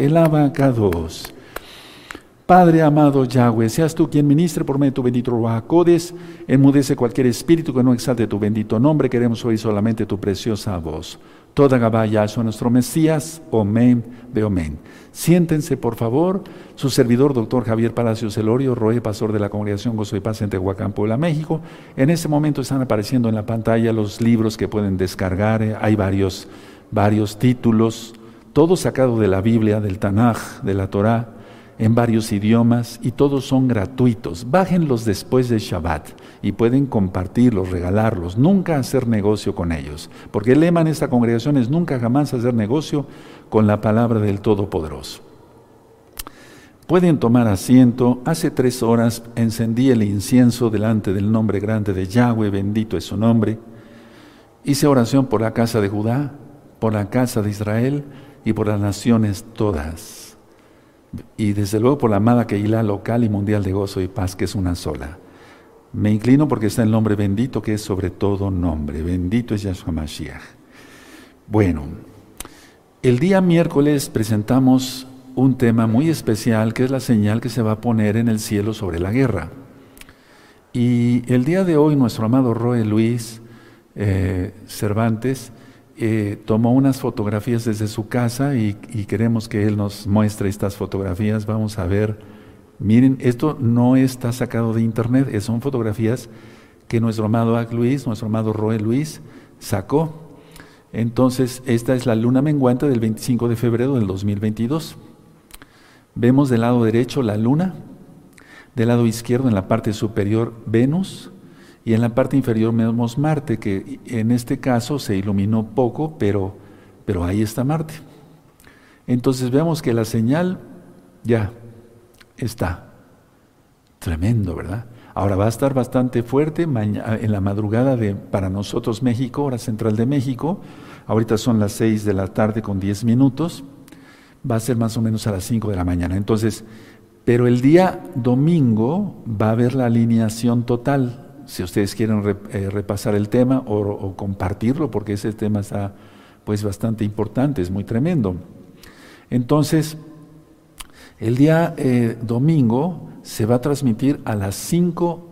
el abacados. Padre amado Yahweh, seas tú quien ministre por medio de tu bendito Ruajacodes, enmudece cualquier espíritu que no exalte tu bendito nombre, queremos oír solamente tu preciosa voz. Toda Gabá Yahshua, nuestro Mesías, Omen, Beomen. Siéntense, por favor. Su servidor, doctor Javier Palacios Elorio, Roe, pastor de la Congregación Gozo y Paz en Tehuacán, Puebla, México. En este momento están apareciendo en la pantalla los libros que pueden descargar. Hay varios, varios títulos, todo sacado de la Biblia, del Tanaj, de la Torah en varios idiomas y todos son gratuitos. Bájenlos después de Shabbat y pueden compartirlos, regalarlos, nunca hacer negocio con ellos. Porque el lema en esta congregación es nunca jamás hacer negocio con la palabra del Todopoderoso. Pueden tomar asiento. Hace tres horas encendí el incienso delante del nombre grande de Yahweh, bendito es su nombre. Hice oración por la casa de Judá, por la casa de Israel y por las naciones todas y desde luego por la amada Keilah local y mundial de gozo y paz, que es una sola. Me inclino porque está el nombre bendito, que es sobre todo nombre. Bendito es Yahshua Mashiach. Bueno, el día miércoles presentamos un tema muy especial, que es la señal que se va a poner en el cielo sobre la guerra. Y el día de hoy, nuestro amado Roe Luis eh, Cervantes eh, tomó unas fotografías desde su casa y, queremos que él nos muestre estas fotografías. Vamos a ver, miren, esto no está sacado de internet, son fotografías que nuestro amado Ac Luis, nuestro amado Roe Luis, sacó. Entonces, esta es la luna menguante del 25 de febrero del 2022. Vemos del lado derecho la luna, del lado izquierdo en la parte superior Venus, y en la parte inferior vemos Marte, que en este caso se iluminó poco, pero, pero ahí está Marte. Entonces vemos que la señal ya está. Tremendo, ¿verdad? Ahora va a estar bastante fuerte en la madrugada de, para nosotros México, hora central de México. Ahorita son las 6 de la tarde con 10 minutos. Va a ser más o menos a las 5 de la mañana. Entonces, pero el día domingo va a haber la alineación total si ustedes quieren eh, repasar el tema o, compartirlo, porque ese tema está pues bastante importante, es muy tremendo. Entonces, el día eh, domingo se va a transmitir a las 5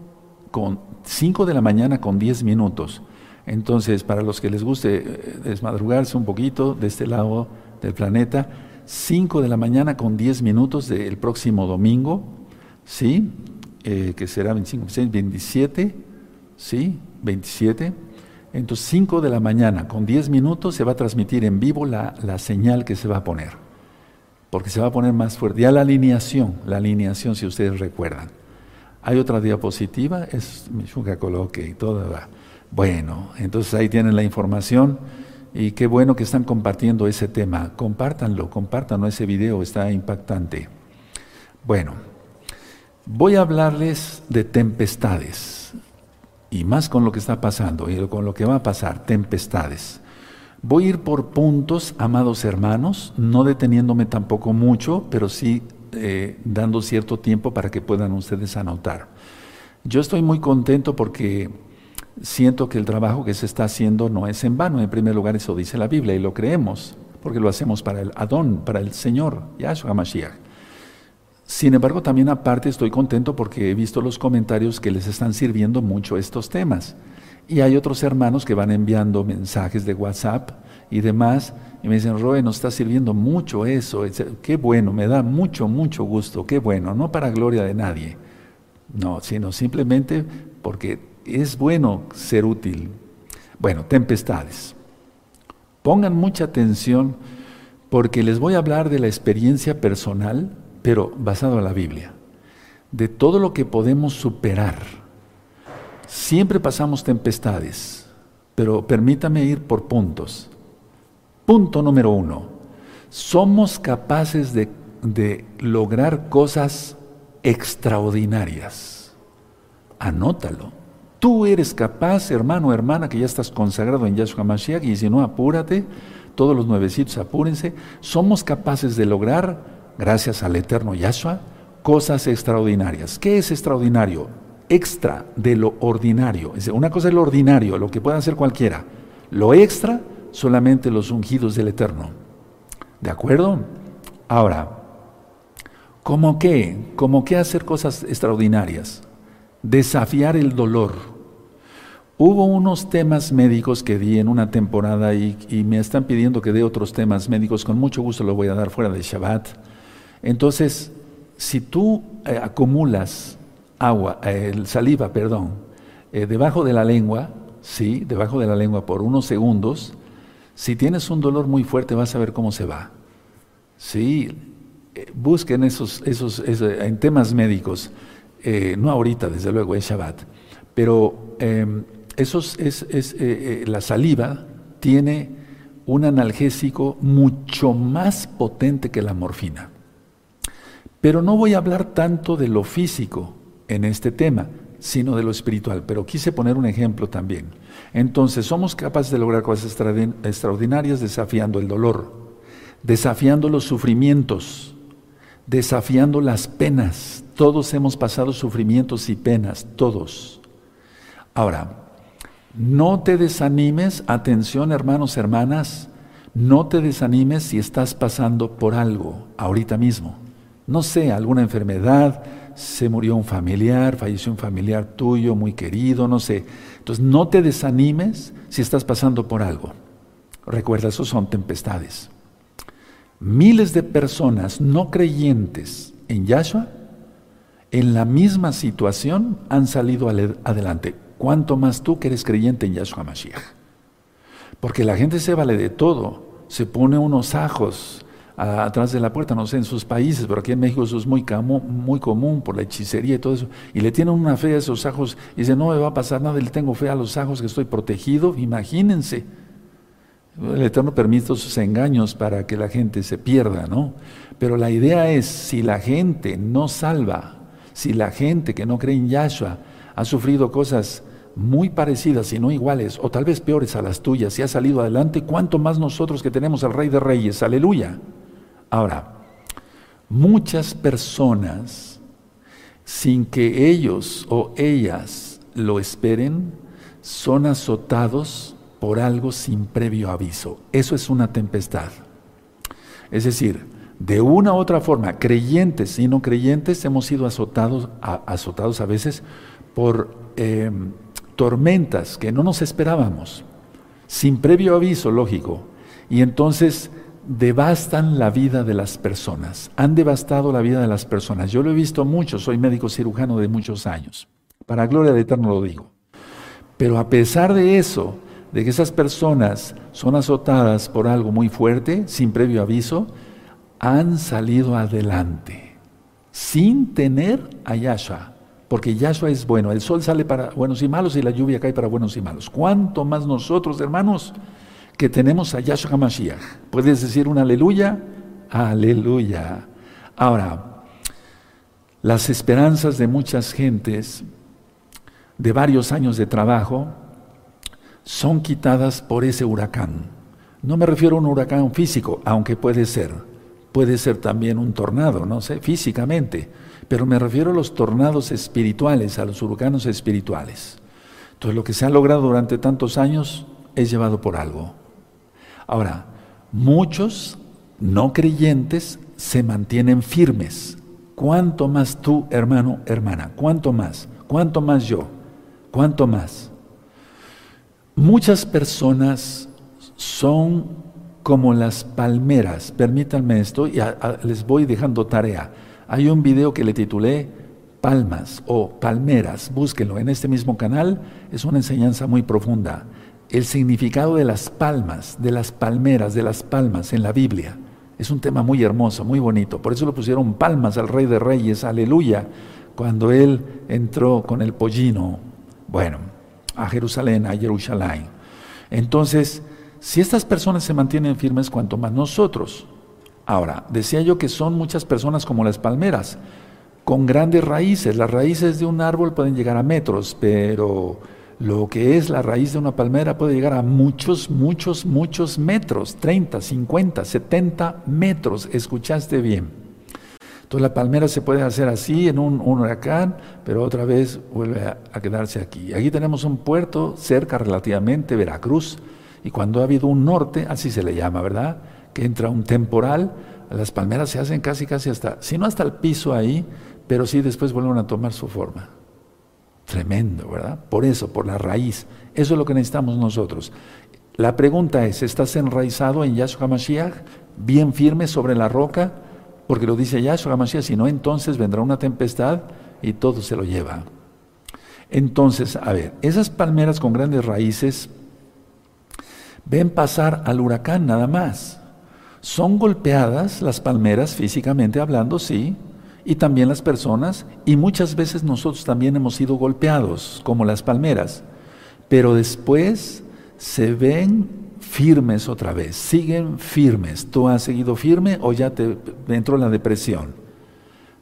con 5 de la mañana con 10 minutos. Entonces, para los que les guste eh, desmadrugarse un poquito de este lado del planeta, 5 de la mañana con 10 minutos del próximo domingo, ¿sí? que será 25, 26, 27 ¿sí? 27. Entonces, 5 de la mañana, con 10 minutos, se va a transmitir en vivo la, señal que se va a poner. Porque se va a poner más fuerte. Ya la alineación, la alineación, si ustedes recuerdan. Hay otra diapositiva, es Michuca coloque y todo. Bueno, entonces ahí tienen la información y qué bueno que están compartiendo ese tema. Compártanlo, compártanlo, ese video está impactante. Bueno, voy a hablarles de tempestades y más con lo que está pasando y con lo que va a pasar, tempestades. Voy a ir por puntos, amados hermanos, no deteniéndome tampoco mucho, pero sí eh, dando cierto tiempo para que puedan ustedes anotar. Yo estoy muy contento porque siento que el trabajo que se está haciendo no es en vano. En primer lugar, eso dice la Biblia y lo creemos, porque lo hacemos para el Adón, para el Señor, Yahshua Mashiach. Sin embargo, también aparte estoy contento porque he visto los comentarios que les están sirviendo mucho estos temas. Y hay otros hermanos que van enviando mensajes de WhatsApp y demás, y me dicen, Roe, nos está sirviendo mucho eso, qué bueno, me da mucho, mucho gusto, qué bueno, no para gloria de nadie, no, sino simplemente porque es bueno ser útil. Bueno, tempestades. Pongan mucha atención porque les voy a hablar de la experiencia personal pero basado en la Biblia, de todo lo que podemos superar. Siempre pasamos tempestades, pero permítame ir por puntos. Punto número uno, somos capaces de, de lograr cosas extraordinarias. Anótalo. Tú eres capaz, hermano o hermana, que ya estás consagrado en Yahshua Mashiach, y si no, apúrate, todos los nuevecitos apúrense, somos capaces de lograr gracias al eterno Yahshua, cosas extraordinarias. ¿Qué es extraordinario? Extra de lo ordinario. Una cosa es lo ordinario, lo que puede hacer cualquiera. Lo extra, solamente los ungidos del eterno. ¿De acuerdo? Ahora, ¿cómo qué? ¿Cómo qué hacer cosas extraordinarias? Desafiar el dolor. Hubo unos temas médicos que di en una temporada y, me están pidiendo que dé otros temas médicos. Con mucho gusto lo voy a dar fuera de Shabbat. Entonces, si tú eh, acumulas agua, el saliva, perdón, eh, debajo de la lengua, sí, debajo de la lengua por unos segundos, si tienes un dolor muy fuerte vas a ver cómo se va. Sí, eh, busquen esos, esos, en temas médicos, eh, no ahorita, desde luego, es Shabbat, pero em, esos, es, es la saliva tiene un analgésico mucho más potente que la morfina. Pero no voy a hablar tanto de lo físico en este tema, sino de lo espiritual. Pero quise poner un ejemplo también. Entonces, somos capaces de lograr cosas extraordinarias desafiando el dolor, desafiando los sufrimientos, desafiando las penas. Todos hemos pasado sufrimientos y penas, todos. Ahora, no te desanimes, atención hermanos, hermanas, no te desanimes si estás pasando por algo ahorita mismo. No sé, alguna enfermedad, se murió un familiar, falleció un familiar tuyo muy querido, no sé. Entonces no te desanimes si estás pasando por algo. Recuerda, eso son tempestades. Miles de personas no creyentes en Yahshua, en la misma situación, han salido adelante. ¿Cuánto más tú que eres creyente en Yahshua Mashiach? Porque la gente se vale de todo, se pone unos ajos, atrás de la puerta, no sé, en sus países, pero aquí en México eso es muy, muy común por la hechicería y todo eso. Y le tienen una fe a esos ajos y dice, no me va a pasar nada, le tengo fe a los ajos que estoy protegido, imagínense. El Eterno permite sus engaños para que la gente se pierda, ¿no? Pero la idea es, si la gente no salva, si la gente que no cree en Yahshua ha sufrido cosas muy parecidas y no iguales, o tal vez peores a las tuyas, y ha salido adelante, ¿cuánto más nosotros que tenemos al Rey de Reyes? Aleluya. Ahora, muchas personas, sin que ellos o ellas lo esperen, son azotados por algo sin previo aviso. Eso es una tempestad. Es decir, de una u otra forma, creyentes y no creyentes, hemos sido azotados a, azotados a veces por em, tormentas que no nos esperábamos, sin previo aviso, lógico. Y entonces devastan la vida de las personas, han devastado la vida de las personas. Yo lo he visto mucho, soy médico cirujano de muchos años, para gloria de Eterno lo digo. Pero a pesar de eso, de que esas personas son azotadas por algo muy fuerte, sin previo aviso, han salido adelante, sin tener a Yahshua, porque Yahshua es bueno, el sol sale para buenos y malos y la lluvia cae para buenos y malos. ¿Cuánto más nosotros, hermanos? Que tenemos a Yahshua HaMashiach. ¿Puedes decir un aleluya? Aleluya. Ahora, las esperanzas de muchas gentes de varios años de trabajo son quitadas por ese huracán. No me refiero a un huracán físico, aunque puede ser. Puede ser también un tornado, no sé, físicamente. Pero me refiero a los tornados espirituales, a los huracanes espirituales. Entonces lo que se ha logrado durante tantos años es llevado por algo. Ahora, muchos no creyentes se mantienen firmes. ¿Cuánto más tú, hermano, hermana? ¿Cuánto más? ¿Cuánto más yo? ¿Cuánto más? Muchas personas son como las palmeras. Permítanme esto y les voy dejando tarea. Hay un video que le titulé Palmas o Palmeras. Búsquenlo en este mismo canal. Es una enseñanza muy profunda el significado de las palmas, de las palmeras, de las palmas en la Biblia. Es un tema muy hermoso, muy bonito. Por eso le pusieron palmas al Rey de Reyes, aleluya, cuando él entró con el pollino, bueno, a Jerusalén, a Jerusalén. Entonces, si estas personas se mantienen firmes, cuanto más nosotros. Ahora, decía yo que son muchas personas como las palmeras, con grandes raíces. Las raíces de un árbol pueden llegar a metros, pero lo que es la raíz de una palmera puede llegar a muchos, muchos, muchos metros, 30, 50, 70 metros, escuchaste bien. Entonces la palmera se puede hacer así en un, huracán, pero otra vez vuelve a, quedarse aquí. Aquí tenemos un puerto cerca relativamente, Veracruz, y cuando ha habido un norte, así se le llama, ¿verdad? Que entra un temporal, las palmeras se hacen casi, casi hasta, si no hasta el piso ahí, pero sí después vuelven a tomar su forma. Tremendo, ¿verdad? Por eso, por la raíz. Eso es lo que necesitamos nosotros. La pregunta es, ¿estás enraizado en Yahshua Mashiach? ¿Bien firme sobre la roca? Porque lo dice Yahshua Mashiach, si no, entonces vendrá una tempestad y todo se lo lleva. Entonces, a ver, esas palmeras con grandes raíces ven pasar al huracán nada más. Son golpeadas las palmeras físicamente hablando, sí, y también las personas, y muchas veces nosotros también hemos sido golpeados, como las palmeras, pero después se ven firmes otra vez, siguen firmes. ¿Tú has seguido firme o ya te entró la depresión?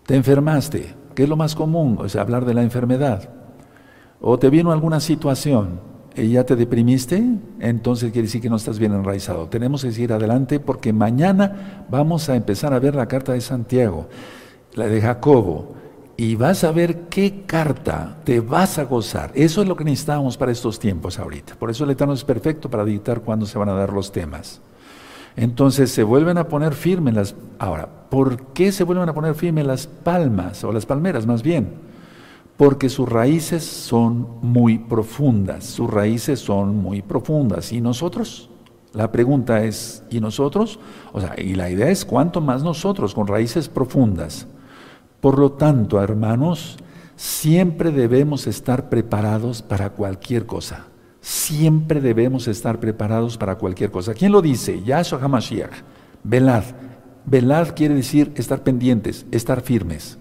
¿Te enfermaste? ¿Qué es lo más común? O sea, hablar de la enfermedad. ¿O te vino alguna situación? y ya te deprimiste, entonces quiere decir que no estás bien enraizado. Tenemos que seguir adelante porque mañana vamos a empezar a ver la carta de Santiago, la de Jacobo, y vas a ver qué carta te vas a gozar. Eso es lo que necesitamos para estos tiempos ahorita. Por eso el Eterno es perfecto para dictar cuándo se van a dar los temas. Entonces se vuelven a poner firmes las... Ahora, ¿por qué se vuelven a poner firmes las palmas o las palmeras más bien? porque sus raíces son muy profundas, sus raíces son muy profundas. ¿Y nosotros? La pregunta es, ¿y nosotros? O sea, y la idea es cuánto más nosotros con raíces profundas. Por lo tanto, hermanos, siempre debemos estar preparados para cualquier cosa. Siempre debemos estar preparados para cualquier cosa. ¿Quién lo dice? Yahshua HaMashiach. Velad. Velad quiere decir estar pendientes, estar firmes.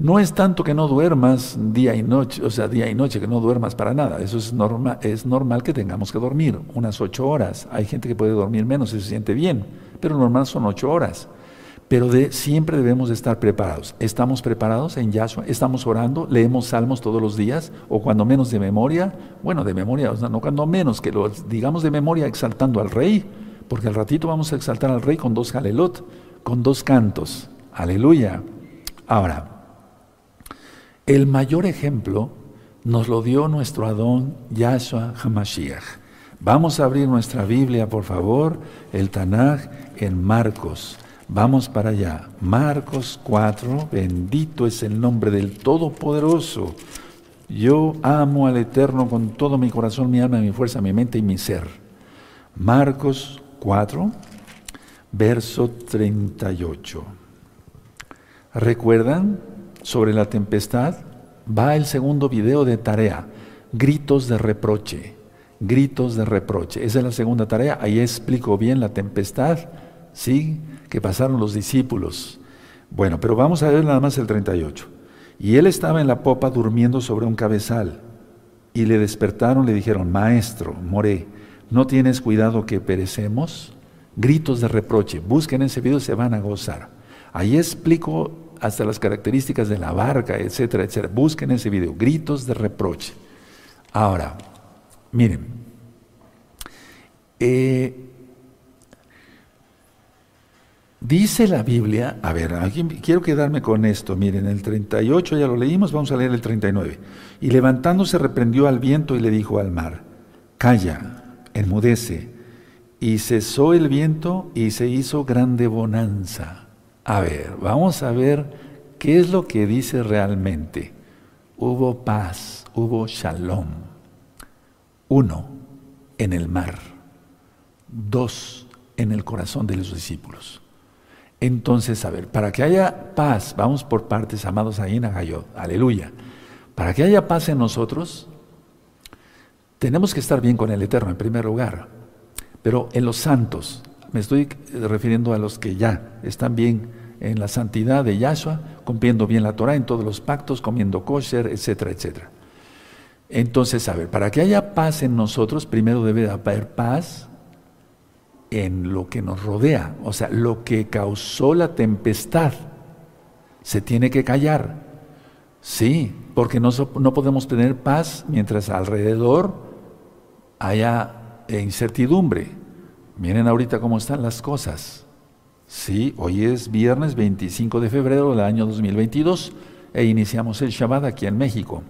No es tanto que no duermas día y noche, o sea, día y noche, que no duermas para nada. Eso es, normal, es normal que tengamos que dormir unas ocho horas. Hay gente que puede dormir menos y se siente bien, pero normal son ocho horas. Pero de, siempre debemos estar preparados. ¿Estamos preparados en Yahshua? ¿Estamos orando? ¿Leemos salmos todos los días? ¿O cuando menos de memoria? Bueno, de memoria, no cuando menos, que lo digamos de memoria exaltando al rey, porque al ratito vamos a exaltar al rey con dos jalelot, con dos cantos. Aleluya. Ahora, el mayor ejemplo nos lo dio nuestro Adón Yahshua Hamashiach. Vamos a abrir nuestra Biblia, por favor, el Tanaj en Marcos. Vamos para allá. Marcos 4, bendito es el nombre del Todopoderoso. Yo amo al Eterno con todo mi corazón, mi alma, mi fuerza, mi mente y mi ser. Marcos 4, verso 38. ¿Recuerdan? sobre la tempestad, va el segundo video de tarea, gritos de reproche, gritos de reproche. Esa es la segunda tarea, ahí explico bien la tempestad, ¿sí? Que pasaron los discípulos. Bueno, pero vamos a ver nada más el 38. Y él estaba en la popa durmiendo sobre un cabezal. Y le despertaron, le dijeron, Maestro, moré, ¿no tienes cuidado que perecemos? Gritos de reproche. Busquen ese video, se van a gozar. Ahí explico hasta las características de la barca, etcétera, etcétera. Busquen ese video, gritos de reproche. Ahora, miren, eh, dice la Biblia, a ver, quiero quedarme con esto, miren, el 38 ya lo leímos, vamos a leer el 39. Y levantándose reprendió al viento y le dijo al mar, calla, enmudece. Y cesó el viento y se hizo grande bonanza. A ver, vamos a ver qué es lo que dice realmente. Hubo paz, hubo shalom. Uno, en el mar. Dos, en el corazón de los discípulos. Entonces, a ver, para que haya paz, vamos por partes, amados ahí en Agayot, aleluya. Para que haya paz en nosotros, tenemos que estar bien con el Eterno en primer lugar. Pero en los santos, me estoy refiriendo a los que ya están bien en la santidad de Yahshua, cumpliendo bien la Torah en todos los pactos, comiendo kosher, etcétera, etcétera. Entonces, a ver, para que haya paz en nosotros, primero debe haber paz en lo que nos rodea, o sea, lo que causó la tempestad. Se tiene que callar. Sí, porque no, no podemos tener paz mientras alrededor haya incertidumbre. Miren ahorita cómo están las cosas. Sí, hoy es viernes 25 de febrero del año 2022 e iniciamos el Shabbat aquí en México.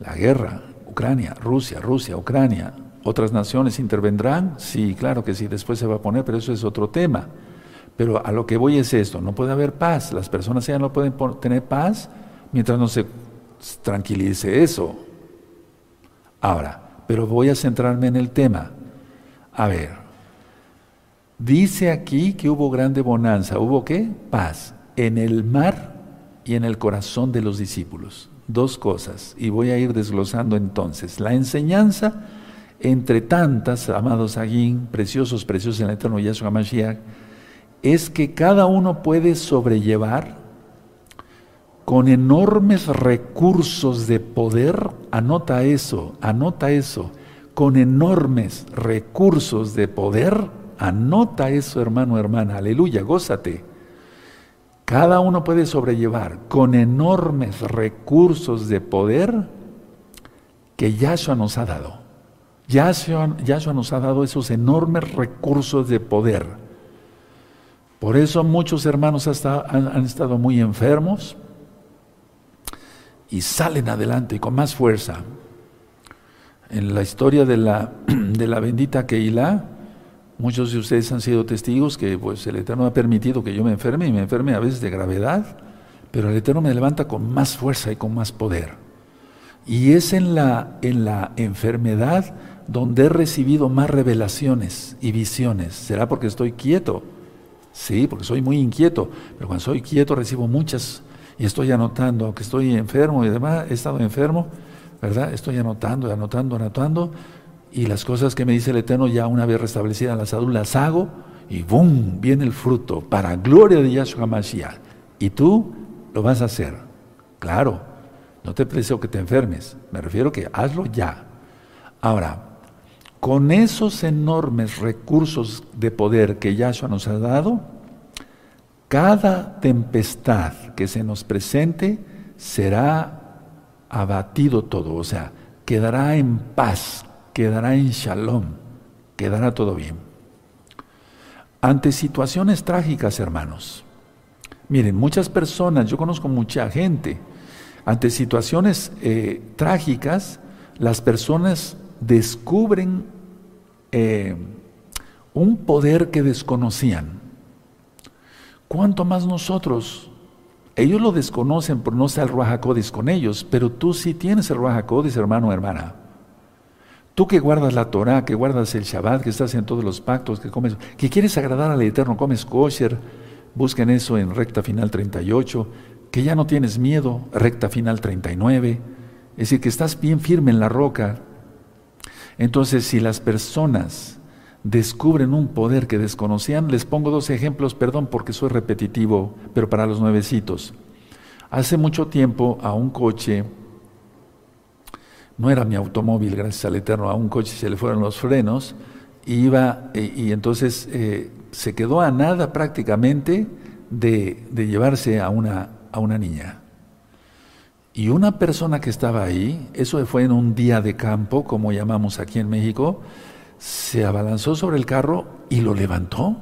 La guerra, Ucrania, Rusia, Rusia, Ucrania. ¿Otras naciones intervendrán? Sí, claro que sí, después se va a poner, pero eso es otro tema. Pero a lo que voy es esto, no puede haber paz, las personas ya no pueden tener paz mientras no se tranquilice eso. Ahora, pero voy a centrarme en el tema. A ver, dice aquí que hubo grande bonanza, ¿hubo qué? Paz en el mar y en el corazón de los discípulos. Dos cosas, y voy a ir desglosando entonces. La enseñanza, entre tantas, amados Aguín, preciosos, preciosos en el eterno Yahshua Mashiach, es que cada uno puede sobrellevar con enormes recursos de poder, anota eso, anota eso, con enormes recursos de poder, anota eso hermano, hermana, aleluya, gózate. Cada uno puede sobrellevar con enormes recursos de poder que Yahshua nos ha dado. Yahshua, Yahshua nos ha dado esos enormes recursos de poder. Por eso muchos hermanos han estado muy enfermos, y salen adelante con más fuerza. En la historia de la, bendita Keilah, muchos de ustedes han sido testigos que pues, el Eterno ha permitido que yo me enferme y me enferme a veces de gravedad, pero el Eterno me levanta con más fuerza y con más poder. Y es en la, en la enfermedad donde he recibido más revelaciones y visiones. ¿Será porque estoy quieto? Sí, porque soy muy inquieto, pero cuando soy quieto recibo muchas y estoy anotando, aunque estoy enfermo y demás, he estado enfermo, ¿verdad? Estoy anotando, anotando, anotando, y las cosas que me dice el Eterno ya una vez restablecida la salud las hago, y ¡boom! viene el fruto, para gloria de Yahshua Mashiach. Y tú lo vas a hacer. Claro, no te deseo que te enfermes, me refiero que hazlo ya. Ahora, con esos enormes recursos de poder que Yahshua nos ha dado, cada tempestad que se nos presente será abatido todo, o sea, quedará en paz, quedará en shalom, quedará todo bien. Ante situaciones trágicas, hermanos, miren, muchas personas, yo conozco mucha gente, ante situaciones eh, trágicas, las personas descubren eh, un poder que desconocían. ¿Cuánto más nosotros? Ellos lo desconocen por no estar el Ruajacodes con ellos, pero tú sí tienes el Ruajacodes, hermano o hermana. Tú que guardas la Torah, que guardas el Shabbat, que estás en todos los pactos, que comes, que quieres agradar al Eterno, comes kosher, busquen eso en recta final 38, que ya no tienes miedo, recta final 39, es decir, que estás bien firme en la roca. Entonces, si las personas descubren un poder que desconocían. Les pongo dos ejemplos, perdón porque soy repetitivo, pero para los nuevecitos. Hace mucho tiempo a un coche, no era mi automóvil, gracias al Eterno, a un coche se le fueron los frenos, y iba, y, entonces eh, se quedó a nada prácticamente de, de llevarse a una, a una niña. Y una persona que estaba ahí, eso fue en un día de campo, como llamamos aquí en México, se abalanzó sobre el carro y lo levantó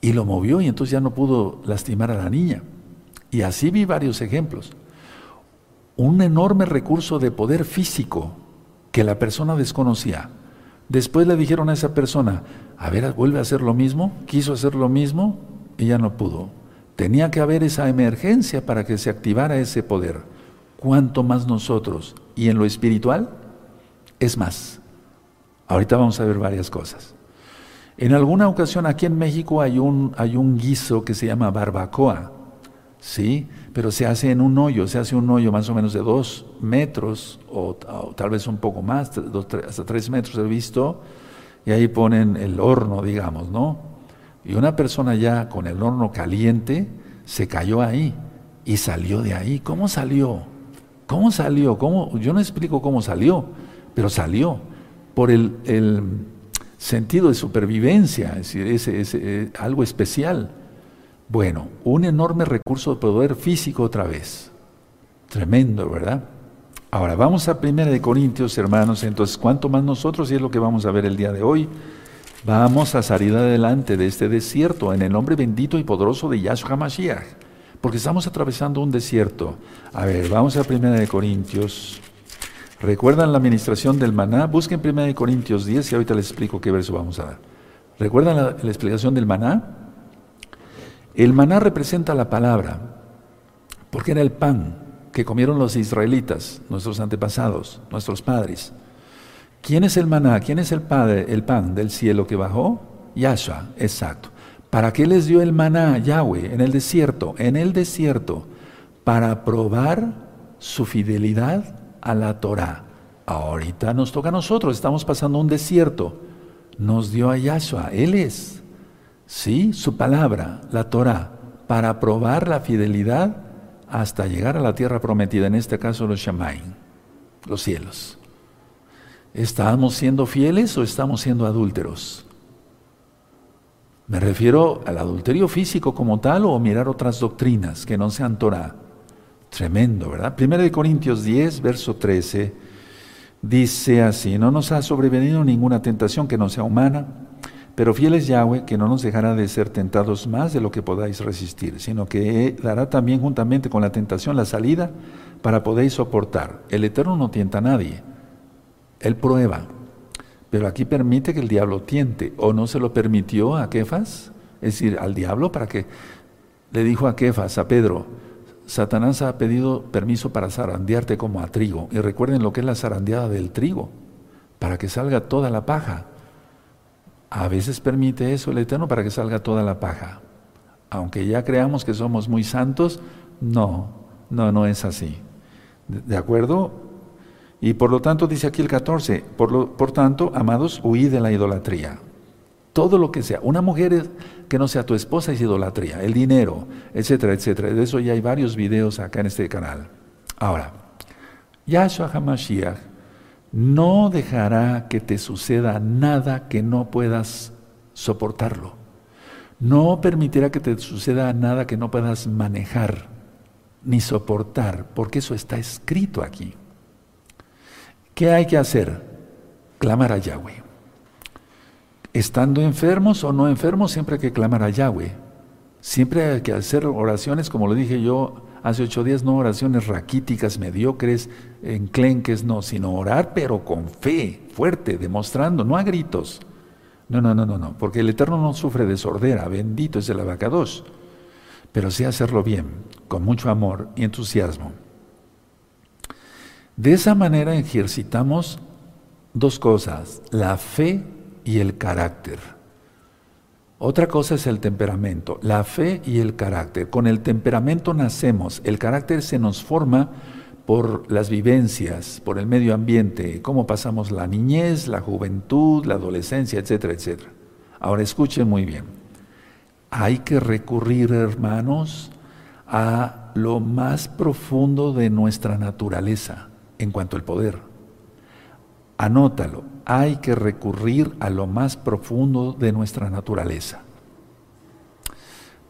y lo movió y entonces ya no pudo lastimar a la niña. Y así vi varios ejemplos. Un enorme recurso de poder físico que la persona desconocía. Después le dijeron a esa persona, a ver, vuelve a hacer lo mismo, quiso hacer lo mismo y ya no pudo. Tenía que haber esa emergencia para que se activara ese poder. ¿Cuánto más nosotros? Y en lo espiritual es más. Ahorita vamos a ver varias cosas. En alguna ocasión aquí en México hay un, hay un guiso que se llama barbacoa, ¿sí? Pero se hace en un hoyo, se hace un hoyo más o menos de dos metros o, tal vez un poco más, hasta tres metros he visto, y ahí ponen el horno, digamos, ¿no? Y una persona ya con el horno caliente se cayó ahí y salió de ahí. ¿Cómo salió? ¿Cómo salió? ¿Cómo? Yo no explico cómo salió, pero salió por el, sentido de supervivencia, es decir, eh, algo especial. Bueno, un enorme recurso de poder físico otra vez. Tremendo, ¿verdad? Ahora, vamos a Primera de Corintios, hermanos, entonces, ¿cuánto más nosotros? Y es lo que vamos a ver el día de hoy. Vamos a salir adelante de este desierto en el nombre bendito y poderoso de Yahshua Mashiach, porque estamos atravesando un desierto. A ver, vamos a Primera de Corintios ¿Recuerdan la administración del maná? Busquen 1 Corintios 10 y ahorita les explico qué verso vamos a dar. ¿Recuerdan la, explicación del maná? El maná representa la palabra, porque era el pan que comieron los israelitas, nuestros antepasados, nuestros padres. ¿Quién es el maná? ¿Quién es el, padre, el pan del cielo que bajó? Yahshua, exacto. ¿Para qué les dio el maná Yahweh en el desierto? En el desierto, para probar su fidelidad a la Torah. Ahorita nos toca a nosotros, estamos pasando un desierto. Nos dio a Yahshua, Él es, sí, su palabra, la Torah, para probar la fidelidad hasta llegar a la tierra prometida, en este caso los Shamaim, los cielos. ¿Estamos siendo fieles o estamos siendo adúlteros? Me refiero al adulterio físico como tal o mirar otras doctrinas que no sean Torah. Tremendo, ¿verdad? Primera de Corintios 10, verso 13, dice así, no nos ha sobrevenido ninguna tentación que no sea humana, pero fiel es Yahweh que no nos dejará de ser tentados más de lo que podáis resistir, sino que dará también juntamente con la tentación la salida para podéis soportar. El Eterno no tienta a nadie, Él prueba, pero aquí permite que el diablo tiente, o no se lo permitió a Kefas, es decir, al diablo para que le dijo a Kefas, a Pedro, Satanás ha pedido permiso para zarandearte como a trigo. Y recuerden lo que es la zarandeada del trigo, para que salga toda la paja. A veces permite eso el Eterno para que salga toda la paja. Aunque ya creamos que somos muy santos, no, no, no es así. ¿De acuerdo? Y por lo tanto dice aquí el 14, por, lo, por tanto, amados, huid de la idolatría. Todo lo que sea. Una mujer que no sea tu esposa es idolatría. El dinero, etcétera, etcétera. De eso ya hay varios videos acá en este canal. Ahora, Yahshua HaMashiach no dejará que te suceda nada que no puedas soportarlo. No permitirá que te suceda nada que no puedas manejar ni soportar, porque eso está escrito aquí. ¿Qué hay que hacer? Clamar a Yahweh. Estando enfermos o no enfermos, siempre hay que clamar a Yahweh. Siempre hay que hacer oraciones, como lo dije yo hace ocho días, no oraciones raquíticas, mediocres, enclenques, no, sino orar, pero con fe, fuerte, demostrando, no a gritos. No, no, no, no, no, porque el Eterno no sufre de sordera, bendito es el abacados, pero sí hacerlo bien, con mucho amor y entusiasmo. De esa manera ejercitamos dos cosas, la fe y el carácter. Otra cosa es el temperamento, la fe y el carácter. Con el temperamento nacemos, el carácter se nos forma por las vivencias, por el medio ambiente, cómo pasamos la niñez, la juventud, la adolescencia, etcétera, etcétera. Ahora escuchen muy bien. Hay que recurrir, hermanos, a lo más profundo de nuestra naturaleza en cuanto al poder. Anótalo, hay que recurrir a lo más profundo de nuestra naturaleza.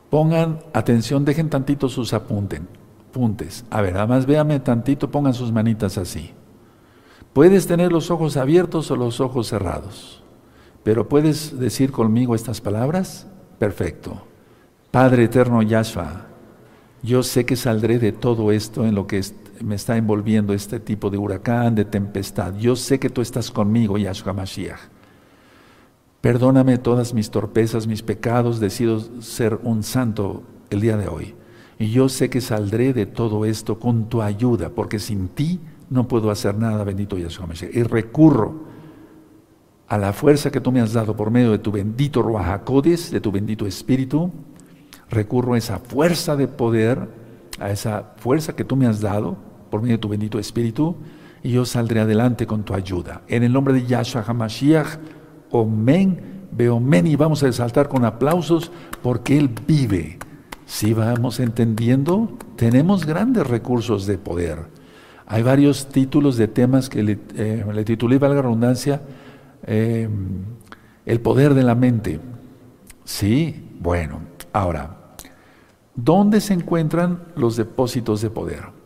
Pongan atención, dejen tantito sus apunten, apuntes. A ver, además véame tantito, pongan sus manitas así. Puedes tener los ojos abiertos o los ojos cerrados, pero puedes decir conmigo estas palabras. Perfecto. Padre eterno Yahshua, yo sé que saldré de todo esto en lo que me está envolviendo este tipo de huracán, de tempestad. Yo sé que tú estás conmigo, Yahshua Mashiach. Perdóname todas mis torpezas, mis pecados, decido ser un santo el día de hoy. Y yo sé que saldré de todo esto con tu ayuda, porque sin ti no puedo hacer nada, bendito Yahshua Mashiach. Y recurro a la fuerza que tú me has dado por medio de tu bendito Ruach de tu bendito Espíritu. Recurro a esa fuerza de poder, a esa fuerza que tú me has dado por medio de tu bendito Espíritu, y yo saldré adelante con tu ayuda. En el nombre de Yahshua HaMashiach, Omen, Beomen, y vamos a exaltar con aplausos porque Él vive. Si vamos entendiendo, tenemos grandes recursos de poder. Hay varios títulos de temas que le, eh, titulé, valga redundancia, eh, el poder de la mente. Sí, bueno, ahora, ¿dónde se encuentran los depósitos de poder?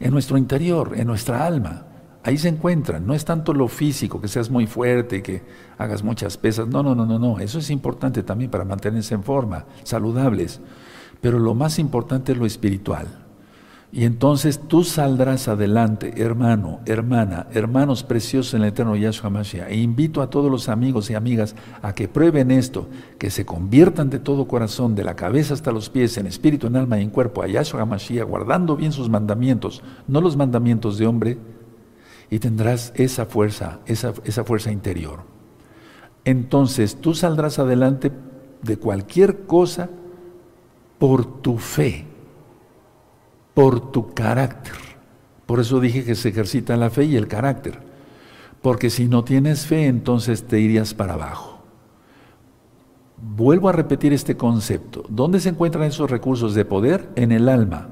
En nuestro interior, en nuestra alma. Ahí se encuentran. No es tanto lo físico, que seas muy fuerte, que hagas muchas pesas. No, no, no, no, no. Eso es importante también para mantenerse en forma, saludables. Pero lo más importante es lo espiritual. Y entonces tú saldrás adelante, hermano, hermana, hermanos preciosos en el eterno Yahshua Mashiach. E invito a todos los amigos y amigas a que prueben esto, que se conviertan de todo corazón, de la cabeza hasta los pies, en espíritu, en alma y en cuerpo, a Yahshua Mashiach, guardando bien sus mandamientos, no los mandamientos de hombre, y tendrás esa fuerza, esa, esa fuerza interior. Entonces tú saldrás adelante de cualquier cosa por tu fe por tu carácter. Por eso dije que se ejercita la fe y el carácter. Porque si no tienes fe, entonces te irías para abajo. Vuelvo a repetir este concepto. ¿Dónde se encuentran esos recursos de poder? En el alma.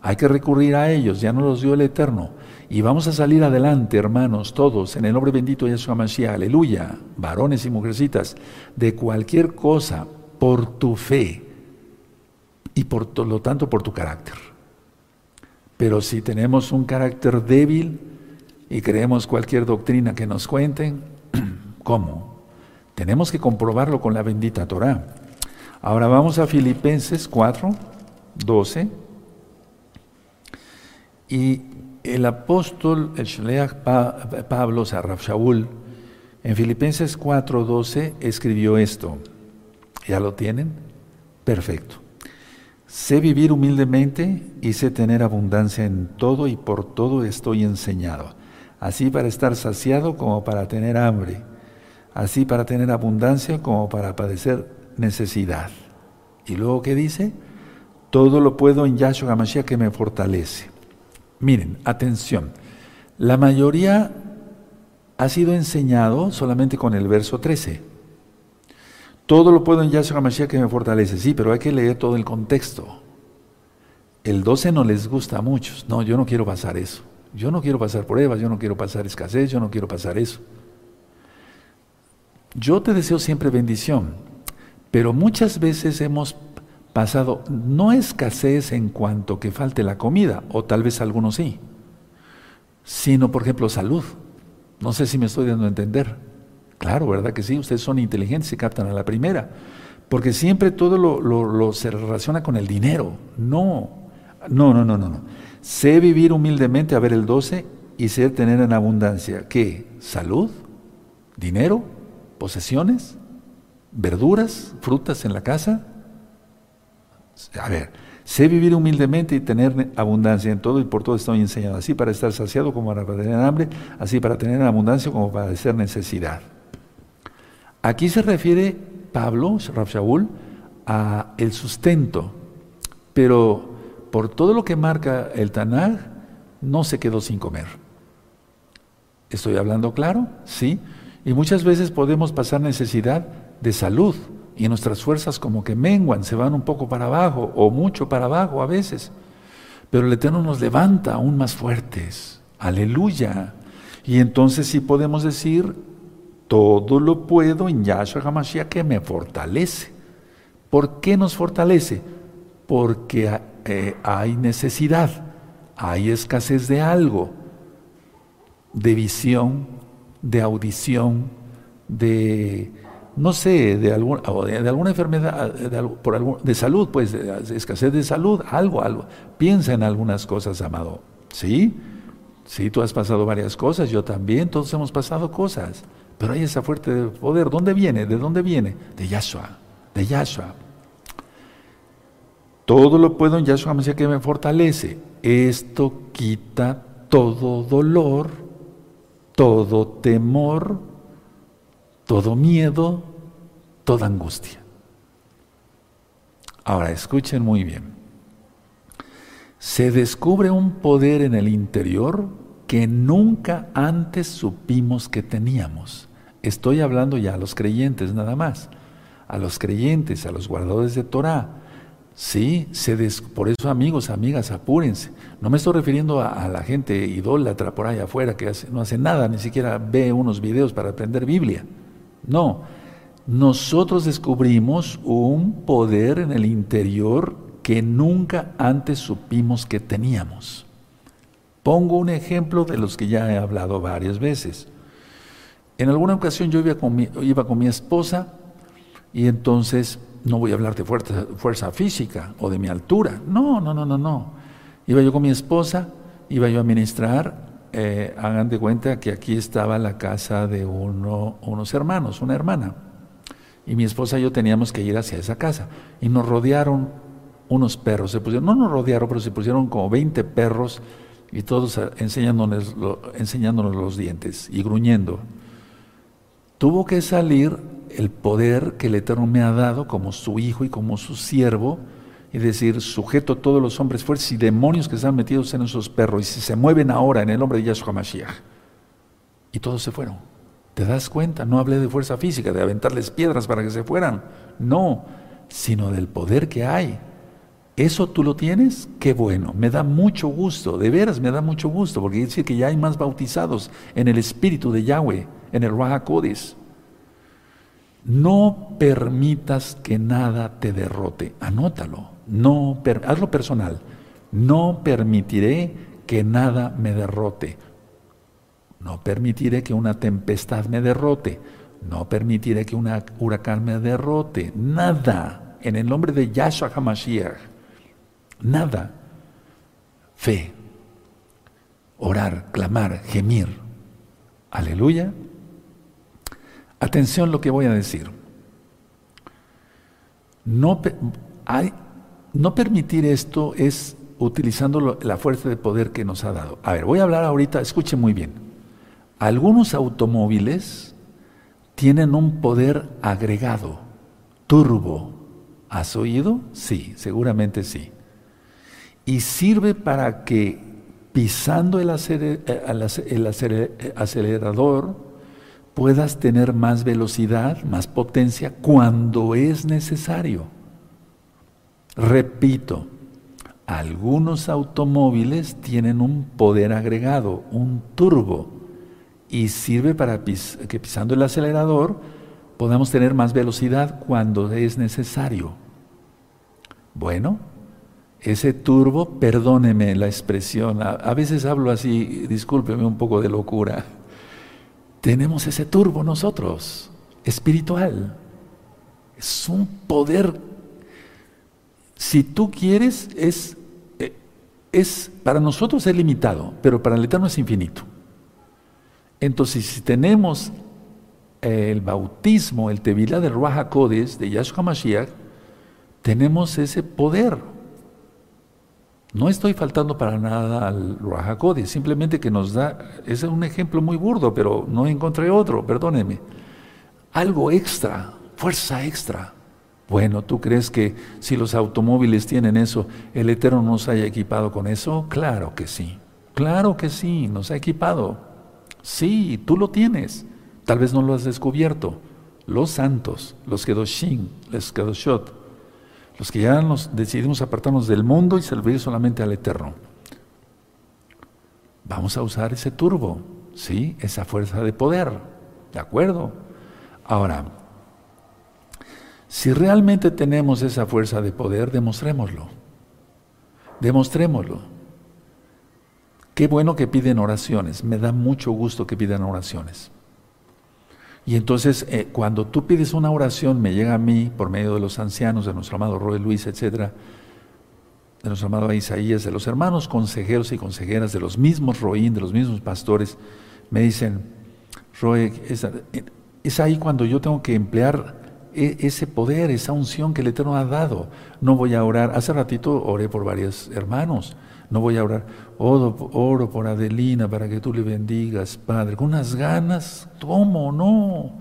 Hay que recurrir a ellos, ya no los dio el Eterno. Y vamos a salir adelante, hermanos, todos, en el nombre bendito de Yeshua Mashiach, aleluya, varones y mujercitas, de cualquier cosa, por tu fe y por lo tanto por tu carácter. Pero si tenemos un carácter débil y creemos cualquier doctrina que nos cuenten, ¿cómo? Tenemos que comprobarlo con la bendita Torah. Ahora vamos a Filipenses 4, 12. Y el apóstol, el Shleach Pablo, Shaul, en Filipenses 4, 12 escribió esto. ¿Ya lo tienen? Perfecto. Sé vivir humildemente y sé tener abundancia en todo y por todo estoy enseñado. Así para estar saciado como para tener hambre. Así para tener abundancia como para padecer necesidad. Y luego, ¿qué dice? Todo lo puedo en Yahshua HaMashiach que me fortalece. Miren, atención. La mayoría ha sido enseñado solamente con el verso 13. Todo lo puedo en Yahshua HaMashiach que me fortalece. Sí, pero hay que leer todo el contexto. El 12 no les gusta a muchos. No, yo no quiero pasar eso. Yo no quiero pasar pruebas, yo no quiero pasar escasez, yo no quiero pasar eso. Yo te deseo siempre bendición, pero muchas veces hemos pasado no escasez en cuanto que falte la comida, o tal vez algunos sí, sino por ejemplo salud. No sé si me estoy dando a entender. Claro, ¿verdad que sí? Ustedes son inteligentes, se captan a la primera. Porque siempre todo lo, se relaciona con el dinero. No, no, no, no, no, no. Sé vivir humildemente, a ver el 12, y sé tener en abundancia. ¿Qué? ¿Salud? ¿Dinero? ¿Posesiones? ¿Verduras? ¿Frutas en la casa? A ver, sé vivir humildemente y tener abundancia en todo y por todo estoy enseñado. Así para estar saciado como para tener hambre, así para tener abundancia como para hacer necesidad. Aquí se refiere Pablo, Rab a el sustento, pero por todo lo que marca el Tanaj, no se quedó sin comer. ¿Estoy hablando claro? Sí. Y muchas veces podemos pasar necesidad de salud y nuestras fuerzas como que menguan, se van un poco para abajo o mucho para abajo a veces. Pero el Eterno nos levanta aún más fuertes. Aleluya. Y entonces sí podemos decir, todo lo puedo en Yahshua HaMashiach que me fortalece. ¿Por qué nos fortalece? Porque eh, hay necesidad, hay escasez de algo, de visión, de audición, de, no sé, de, alguna enfermedad, de salud, pues, de, escasez de salud, algo, algo. Piensa en algunas cosas, amado. ¿Sí? Sí, tú has pasado varias cosas, yo también, todos hemos pasado cosas. Pero hay esa fuerte poder. ¿Dónde viene? ¿De dónde viene? De Yahshua. De Yahshua. Todo lo puedo en Yahshua me que me fortalece. Esto quita todo dolor, todo temor, todo miedo, toda angustia. Ahora, escuchen muy bien. Se descubre un poder en el interior que nunca antes supimos que teníamos. Estoy hablando ya a los creyentes nada más, a los creyentes, a los guardadores de Torah. Sí, por eso amigos, amigas, apúrense. No me estoy refiriendo a, la gente idólatra por ahí afuera que no hace nada, ni siquiera ve unos videos para aprender Biblia. No, nosotros descubrimos un poder en el interior que nunca antes supimos que teníamos. Pongo un ejemplo de los que ya he hablado varias veces. En alguna ocasión yo iba con mi, iba con mi esposa y entonces no voy a hablar de fuerza, fuerza, física o de mi altura. No, no, no, no, no. Iba yo con mi esposa, iba yo a ministrar, eh, hagan de cuenta que aquí estaba la casa de uno, unos hermanos, una hermana. Y mi esposa y yo teníamos que ir hacia esa casa. Y nos rodearon unos perros. Se pusieron, no nos rodearon, pero se pusieron como 20 perros y todos enseñándonos, enseñándonos los dientes y gruñendo. Tuvo que salir el poder que el Eterno me ha dado como su hijo y como su siervo, y decir, sujeto a todos los hombres fuertes y demonios que están metidos en esos perros, y se mueven ahora en el nombre de Yahshua Mashiach. Y todos se fueron. ¿Te das cuenta? No hablé de fuerza física, de aventarles piedras para que se fueran. No, sino del poder que hay. ¿Eso tú lo tienes? Qué bueno, me da mucho gusto, de veras me da mucho gusto, porque quiere decir que ya hay más bautizados en el Espíritu de Yahweh, en el Raha No permitas que nada te derrote, anótalo, hazlo personal. No permitiré que nada me derrote. No permitiré que una tempestad me derrote. No permitiré que un huracán me derrote. Nada. En el nombre de Yahshua HaMashiach. Nada. Fe. Orar, clamar, gemir. Aleluya. Atención lo que voy a decir. No permitir esto es utilizando la fuerza de poder que nos ha dado. A ver, voy a hablar ahorita, escuche muy bien. Algunos automóviles tienen un poder agregado, turbo. ¿Has oído? Sí, seguramente sí. Y sirve para que pisando el, eh, acelerador puedas tener más velocidad, más potencia cuando es necesario. Repito, algunos automóviles tienen un poder agregado, un turbo, y sirve para que pisando el acelerador podamos tener más velocidad cuando es necesario. Bueno, ese turbo, perdóneme la expresión, a, a veces hablo así, discúlpeme un poco de locura, tenemos ese turbo nosotros, espiritual. Es un poder si tú quieres, es, eh, es para nosotros es limitado, pero para el Eterno es infinito. Entonces, si tenemos el bautismo, el Tevilá del Ruach de Yahshua Mashiach, tenemos ese poder. No estoy faltando para nada al Ruach HaKodes, simplemente que nos da, es un ejemplo muy burdo, pero no encontré otro, perdóneme. Algo extra, fuerza extra. Bueno, ¿tú crees que si los automóviles tienen eso, el Eterno nos haya equipado con eso? Claro que sí. Claro que sí, nos ha equipado. Sí, tú lo tienes. Tal vez no lo has descubierto. Los santos, los Kedoshim, los Kedoshot, los que ya nos decidimos apartarnos del mundo y servir solamente al Eterno. Vamos a usar ese turbo, ¿sí? Esa fuerza de poder. ¿De acuerdo? Ahora, si realmente tenemos esa fuerza de poder, demostrémoslo. Demostrémoslo. Qué bueno que piden oraciones. Me da mucho gusto que pidan oraciones. Y entonces, eh, cuando tú pides una oración, me llega a mí por medio de los ancianos, de nuestro amado Roy Luis, etcétera, de nuestro amado Isaías, de los hermanos consejeros y consejeras, de los mismos Roín, de los mismos pastores, me dicen, Roy, es ahí cuando yo tengo que emplear e, ese poder, esa unción que el Eterno ha dado. No voy a orar, hace ratito oré por varios hermanos, no voy a orar, oro, oro por Adelina para que tú le bendigas, Padre, con unas ganas, tomo, no.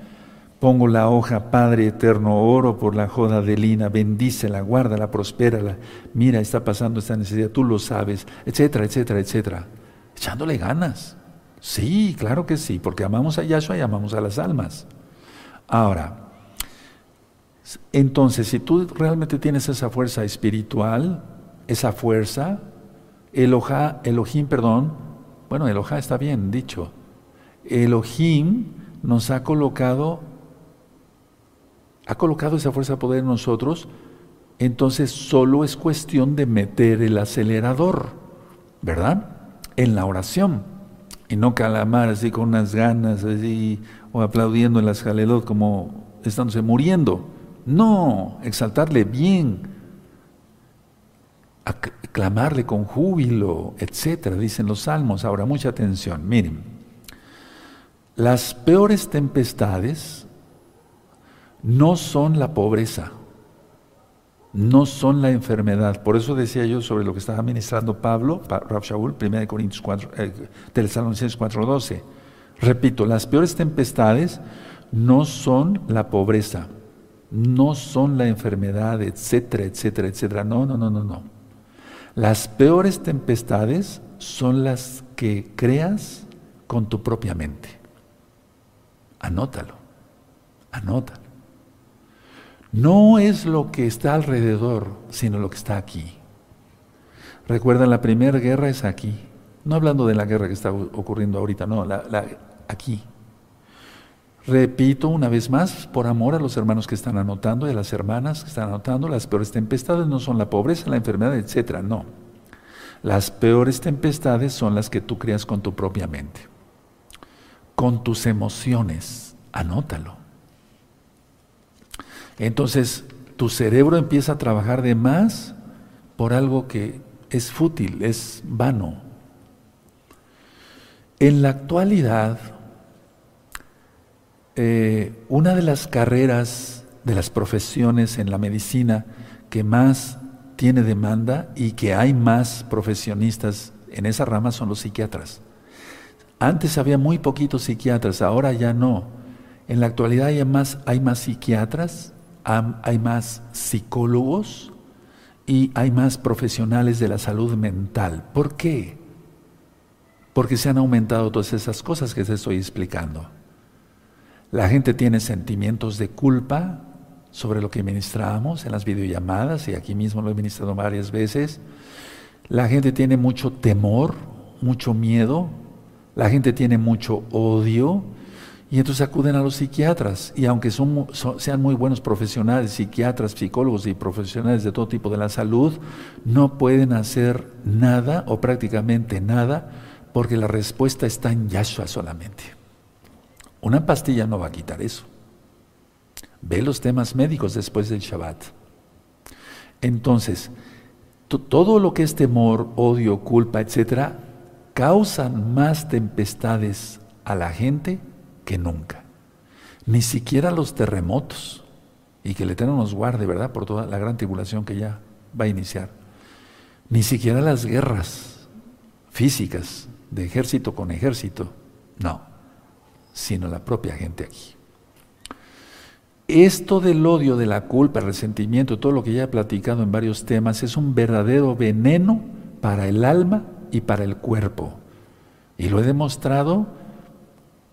Pongo la hoja, Padre eterno, oro por la joda Adelina, bendícela, guárdala, prospérala. Mira, está pasando esta necesidad, tú lo sabes, etcétera, etcétera, etcétera. Echándole ganas. Sí, claro que sí, porque amamos a Yahshua y amamos a las almas. Ahora, entonces, si tú realmente tienes esa fuerza espiritual, esa fuerza, Elohá, Elohim, perdón, bueno, Elohá está bien dicho, Elohim nos ha colocado, ha colocado esa fuerza de poder en nosotros, entonces solo es cuestión de meter el acelerador, ¿verdad? En la oración, y no calamar así con unas ganas, así, o aplaudiendo en las jalelot como estándose muriendo. No, exaltarle bien, clamarle con júbilo, etcétera, dicen los salmos. Ahora, mucha atención, miren, las peores tempestades no son la pobreza, no son la enfermedad. Por eso decía yo sobre lo que estaba ministrando Pablo, Rab Shaul, 1 Corintios 4, eh, 4.12. Repito, las peores tempestades no son la pobreza, no son la enfermedad, etcétera, etcétera, etcétera. No, no, no, no, no. Las peores tempestades son las que creas con tu propia mente. Anótalo, anótalo. No es lo que está alrededor, sino lo que está aquí. Recuerden, la primera guerra es aquí. No hablando de la guerra que está ocurriendo ahorita, no, la, aquí. Repito una vez más, por amor a los hermanos que están anotando y a las hermanas que están anotando, las peores tempestades no son la pobreza, la enfermedad, etc. No. Las peores tempestades son las que tú creas con tu propia mente, con tus emociones. Anótalo. Entonces, tu cerebro empieza a trabajar de más por algo que es fútil, es vano. En la actualidad, eh, una de las carreras, de las profesiones en la medicina que más tiene demanda y que hay más profesionistas en esa rama son los psiquiatras. Antes había muy poquitos psiquiatras, ahora ya no. En la actualidad hay más, hay más psiquiatras hay más psicólogos y hay más profesionales de la salud mental. ¿Por qué? Porque se han aumentado todas esas cosas que te estoy explicando. La gente tiene sentimientos de culpa sobre lo que ministramos en las videollamadas y aquí mismo lo he ministrado varias veces. La gente tiene mucho temor, mucho miedo. La gente tiene mucho odio y entonces acuden a los psiquiatras. Y aunque son, sean muy buenos profesionales, psiquiatras, psicólogos y profesionales de todo tipo de la salud, no pueden hacer nada o prácticamente nada porque la respuesta está en Yahshua solamente. Una pastilla no va a quitar eso. Ve los temas médicos después del Shabbat. Entonces, todo lo que es temor, odio, culpa, etcétera, causan más tempestades a la gente que nunca. Ni siquiera los terremotos. Y que el Eterno nos guarde, ¿verdad? Por toda la gran tribulación que ya va a iniciar. Ni siquiera las guerras físicas de ejército con ejército. No. Sino la propia gente aquí. Esto del odio, de la culpa, el resentimiento, todo lo que ya he platicado en varios temas, es un verdadero veneno para el alma y para el cuerpo. Y lo he demostrado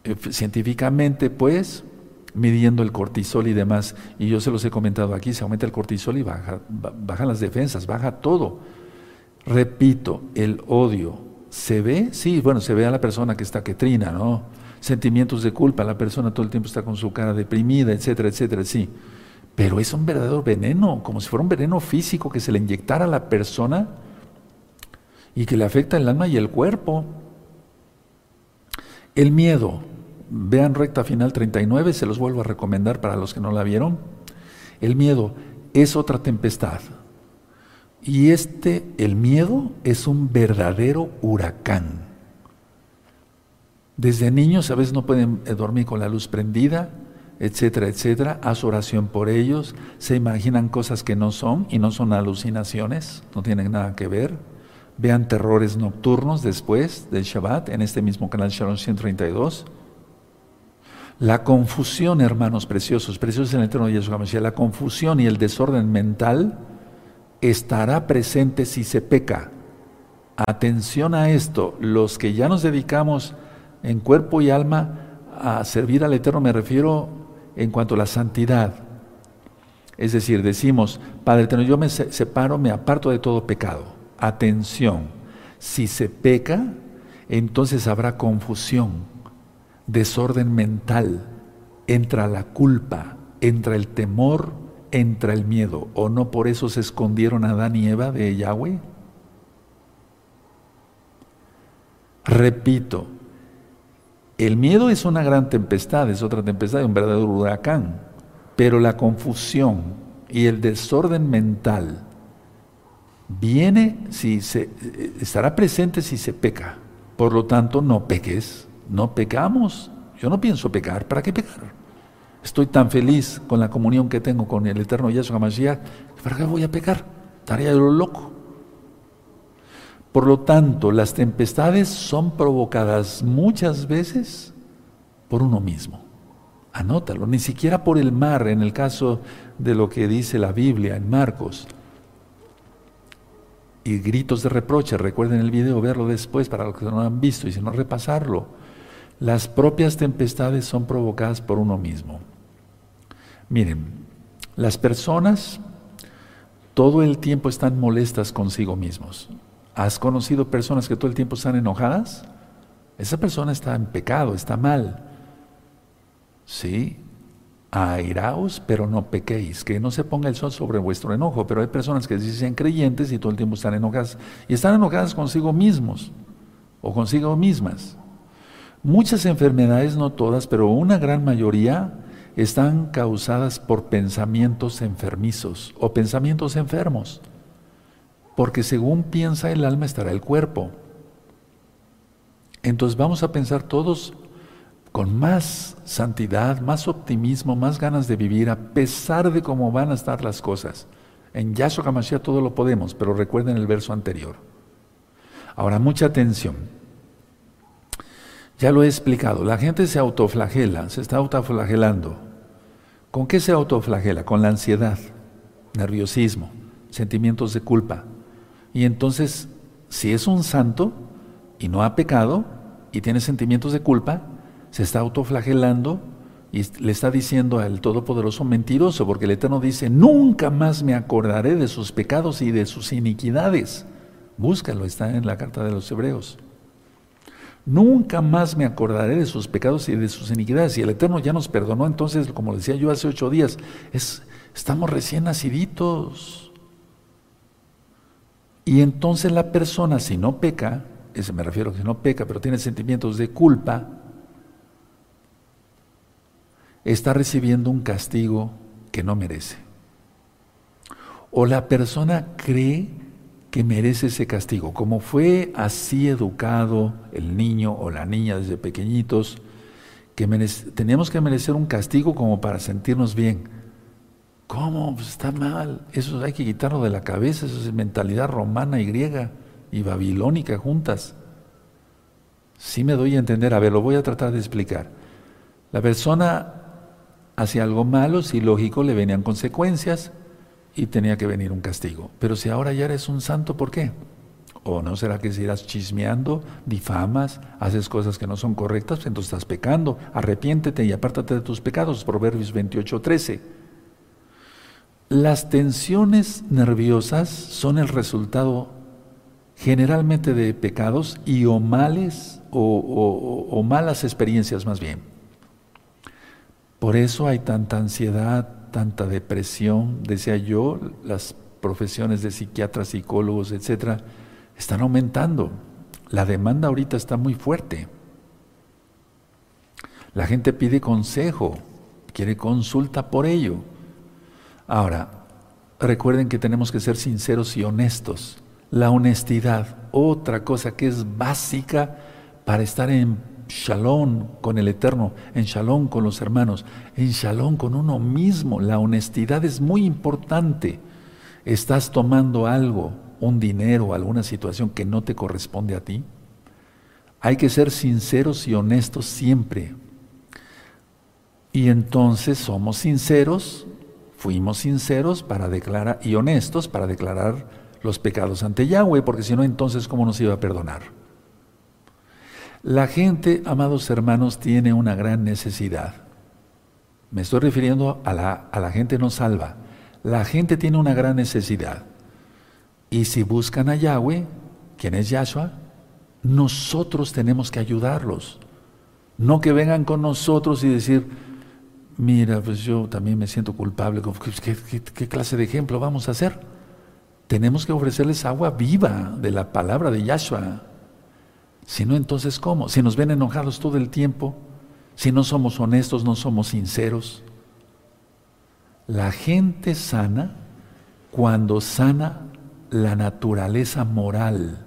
eh, científicamente, pues, midiendo el cortisol y demás, y yo se los he comentado aquí, se aumenta el cortisol y baja, bajan las defensas, baja todo. Repito, el odio, ¿se ve? Sí, bueno, se ve a la persona que está que trina, ¿no? Sentimientos de culpa, la persona todo el tiempo está con su cara deprimida, etcétera, etcétera, sí. Pero es un verdadero veneno, como si fuera un veneno físico que se le inyectara a la persona y que le afecta el alma y el cuerpo. El miedo, Vean recta final 39, se los vuelvo a recomendar para los que no la vieron. El miedo es otra tempestad. Y este, el miedo, es un verdadero huracán. Desde niños a veces no pueden eh, dormir con la luz prendida, etcétera, etcétera. Haz oración por ellos. Se imaginan cosas que no son y no son alucinaciones, no tienen nada que ver. Vean terrores nocturnos después del Shabbat en este mismo canal Shalom 132. La confusión, hermanos preciosos, preciosos en el eterno de Yeshua la confusión y el desorden mental estará presente si se peca. Atención a esto, los que ya nos dedicamos en cuerpo y alma a servir al Eterno, me refiero en cuanto a la santidad. Es decir, decimos, Padre Eterno, yo me separo, me aparto de todo pecado. Atención, si se peca, entonces habrá confusión desorden mental, entra la culpa, entra el temor, entra el miedo. ¿O no por eso se escondieron Adán y Eva de Yahweh? Repito, el miedo es una gran tempestad, es otra tempestad, un verdadero huracán, pero la confusión y el desorden mental viene si se estará presente si se peca. Por lo tanto, no peques, no pecamos. Yo no pienso pecar, ¿para qué pecar? Estoy tan feliz con la comunión que tengo con el eterno Yahshua Mashiach, ¿para qué voy a pecar? Estaría yo loco. Por lo tanto, las tempestades son provocadas muchas veces por uno mismo. Anótalo, ni siquiera por el mar, en el caso de lo que dice la Biblia en Marcos. Y gritos de reproche, recuerden el video, verlo después para los que no lo han visto y si no repasarlo. Las propias tempestades son provocadas por uno mismo. Miren, las personas todo el tiempo están molestas consigo mismos. ¿Has conocido personas que todo el tiempo están enojadas? Esa persona está en pecado, está mal. Sí, airaos, pero no pequéis, que no se ponga el sol sobre vuestro enojo, pero hay personas que dicen creyentes y todo el tiempo están enojadas, y están enojadas consigo mismos o consigo mismas. Muchas enfermedades, no todas, pero una gran mayoría están causadas por pensamientos enfermizos o pensamientos enfermos porque según piensa el alma estará el cuerpo. Entonces vamos a pensar todos con más santidad, más optimismo, más ganas de vivir, a pesar de cómo van a estar las cosas. En Yahshua HaMashiach todo lo podemos, pero recuerden el verso anterior. Ahora, mucha atención. Ya lo he explicado, la gente se autoflagela, se está autoflagelando. ¿Con qué se autoflagela? Con la ansiedad, nerviosismo, sentimientos de culpa, y entonces, si es un santo y no ha pecado y tiene sentimientos de culpa, se está autoflagelando y le está diciendo al Todopoderoso mentiroso, porque el Eterno dice, nunca más me acordaré de sus pecados y de sus iniquidades. Búscalo, está en la carta de los Hebreos. Nunca más me acordaré de sus pecados y de sus iniquidades. Y el Eterno ya nos perdonó, entonces, como decía yo hace ocho días, es, estamos recién naciditos. Y entonces la persona, si no peca, ese me refiero que si no peca, pero tiene sentimientos de culpa, está recibiendo un castigo que no merece. O la persona cree que merece ese castigo. Como fue así educado el niño o la niña desde pequeñitos, que tenemos que merecer un castigo como para sentirnos bien. ¿Cómo? Pues está mal. Eso hay que quitarlo de la cabeza. Eso es mentalidad romana y griega y babilónica juntas. Sí me doy a entender. A ver, lo voy a tratar de explicar. La persona hacía algo malo, si lógico, le venían consecuencias y tenía que venir un castigo. Pero si ahora ya eres un santo, ¿por qué? ¿O no será que si irás chismeando, difamas, haces cosas que no son correctas, pues entonces estás pecando? Arrepiéntete y apártate de tus pecados. Proverbios 28, 13. Las tensiones nerviosas son el resultado generalmente de pecados y o males o, malas experiencias más bien. Por eso hay tanta ansiedad, tanta depresión, decía yo, las profesiones de psiquiatras, psicólogos, etcétera, están aumentando. La demanda ahorita está muy fuerte. La gente pide consejo, quiere consulta por ello. Ahora, recuerden que tenemos que ser sinceros y honestos. La honestidad, otra cosa que es básica para estar en shalom con el Eterno, en shalom con los hermanos, en shalom con uno mismo. La honestidad es muy importante. Estás tomando algo, un dinero, alguna situación que no te corresponde a ti. Hay que ser sinceros y honestos siempre. Y entonces somos sinceros fuimos sinceros para declarar y honestos para declarar los pecados ante Yahweh, porque si no, entonces, ¿cómo nos iba a perdonar? La gente, amados hermanos, tiene una gran necesidad. Me estoy refiriendo a la, a la gente no salva. La gente tiene una gran necesidad. Y si buscan a Yahweh, quien es Yahshua, nosotros tenemos que ayudarlos. No que vengan con nosotros y decir, mira, pues yo también me siento culpable, ¿qué, clase de ejemplo vamos a hacer? Tenemos que ofrecerles agua viva de la palabra de Yahshua. Si no, entonces ¿cómo? Si nos ven enojados todo el tiempo, si no somos honestos, no somos sinceros. La gente sana cuando sana la naturaleza moral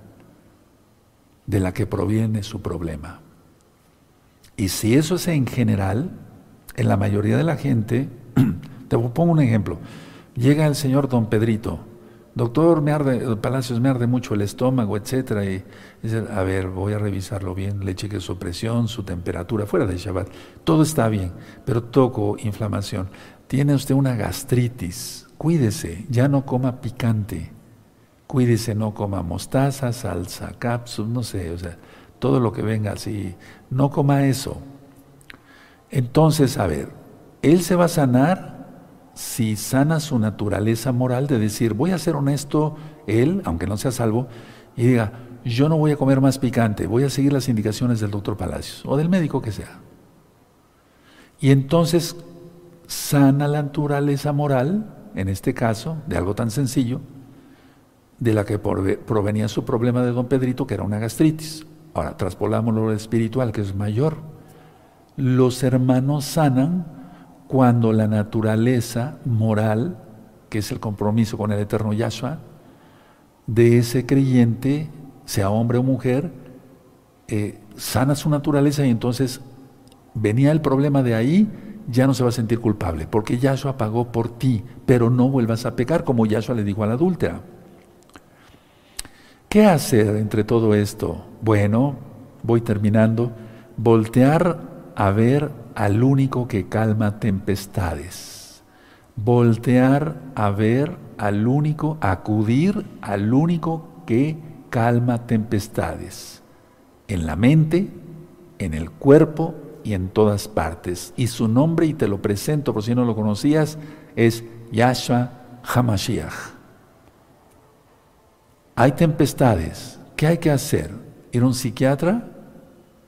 de la que proviene su problema. Y si eso es en general, en la mayoría de la gente, te pongo un ejemplo, llega el señor don Pedrito, doctor, me arde, Palacios, me arde mucho el estómago, etcétera, y dice, a ver, voy a revisarlo bien, le cheque su presión, su temperatura, fuera de Shabbat, todo está bien, pero toco inflamación. Tiene usted una gastritis, cuídese, ya no coma picante, cuídese, no coma mostaza, salsa, cápsulas, no sé, o sea, todo lo que venga así, no coma eso. Entonces, a ver, él se va a sanar si sana su naturaleza moral de decir, voy a ser honesto, él, aunque no sea salvo, y diga, yo no voy a comer más picante, voy a seguir las indicaciones del doctor Palacios o del médico que sea. Y entonces sana la naturaleza moral, en este caso, de algo tan sencillo, de la que provenía su problema de don Pedrito, que era una gastritis. Ahora, traspolámoslo lo espiritual, que es mayor. Los hermanos sanan cuando la naturaleza moral, que es el compromiso con el eterno Yahshua, de ese creyente, sea hombre o mujer, eh, sana su naturaleza y entonces venía el problema de ahí, ya no se va a sentir culpable, porque Yahshua pagó por ti, pero no vuelvas a pecar, como Yahshua le dijo a la adúltera. ¿Qué hacer entre todo esto? Bueno, voy terminando, voltear a ver al único que calma tempestades. Voltear a ver al único, acudir al único que calma tempestades. En la mente, en el cuerpo y en todas partes. Y su nombre, y te lo presento por si no lo conocías, es Yahshua Hamashiach. Hay tempestades. ¿Qué hay que hacer? ¿Ir a un psiquiatra?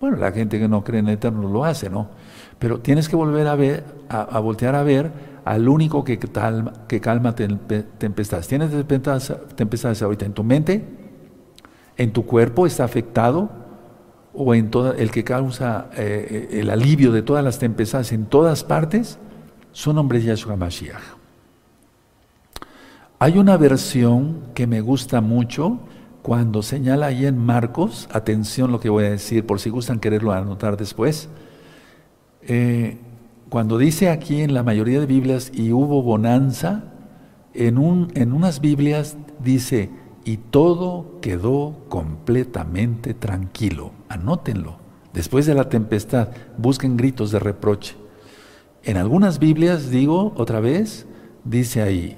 Bueno, la gente que no cree en el Eterno lo hace, ¿no? Pero tienes que volver a ver, a, voltear a ver al único que calma, que calma tempestades. ¿Tienes tempestades, ahorita en tu mente? ¿En tu cuerpo está afectado? ¿O en todo el que causa eh, el alivio de todas las tempestades en todas partes? Su nombre es Yahshua Mashiach. Hay una versión que me gusta mucho cuando señala ahí en Marcos, atención lo que voy a decir, por si gustan quererlo anotar después, eh, cuando dice aquí en la mayoría de Biblias y hubo bonanza, en, un, en unas Biblias dice y todo quedó completamente tranquilo. Anótenlo. Después de la tempestad, busquen gritos de reproche. En algunas Biblias, digo otra vez, dice ahí,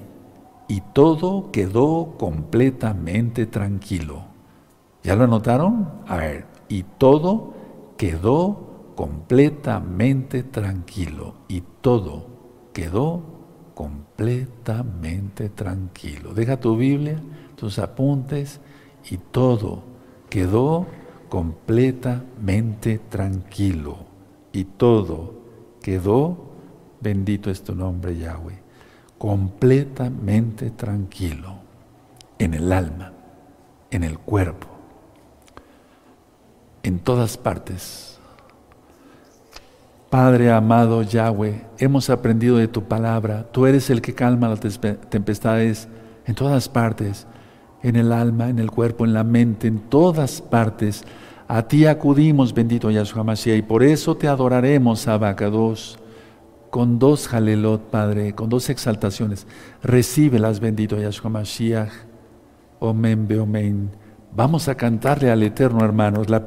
y todo quedó completamente tranquilo. ¿Ya lo anotaron? A ver, y todo quedó completamente tranquilo. Y todo quedó completamente tranquilo. Deja tu Biblia, tus apuntes y todo quedó completamente tranquilo. Y todo quedó, bendito es tu nombre Yahweh completamente tranquilo en el alma, en el cuerpo, en todas partes. Padre amado Yahweh, hemos aprendido de tu palabra, tú eres el que calma las tempestades en todas partes, en el alma, en el cuerpo, en la mente, en todas partes. A ti acudimos, bendito Yahshua Mashiach, y por eso te adoraremos, Abacados con dos Jalelot, Padre, con dos exaltaciones. Recíbelas, bendito Yahshua Mashiach. Omen, Beomen. Vamos a cantarle al Eterno, hermanos, la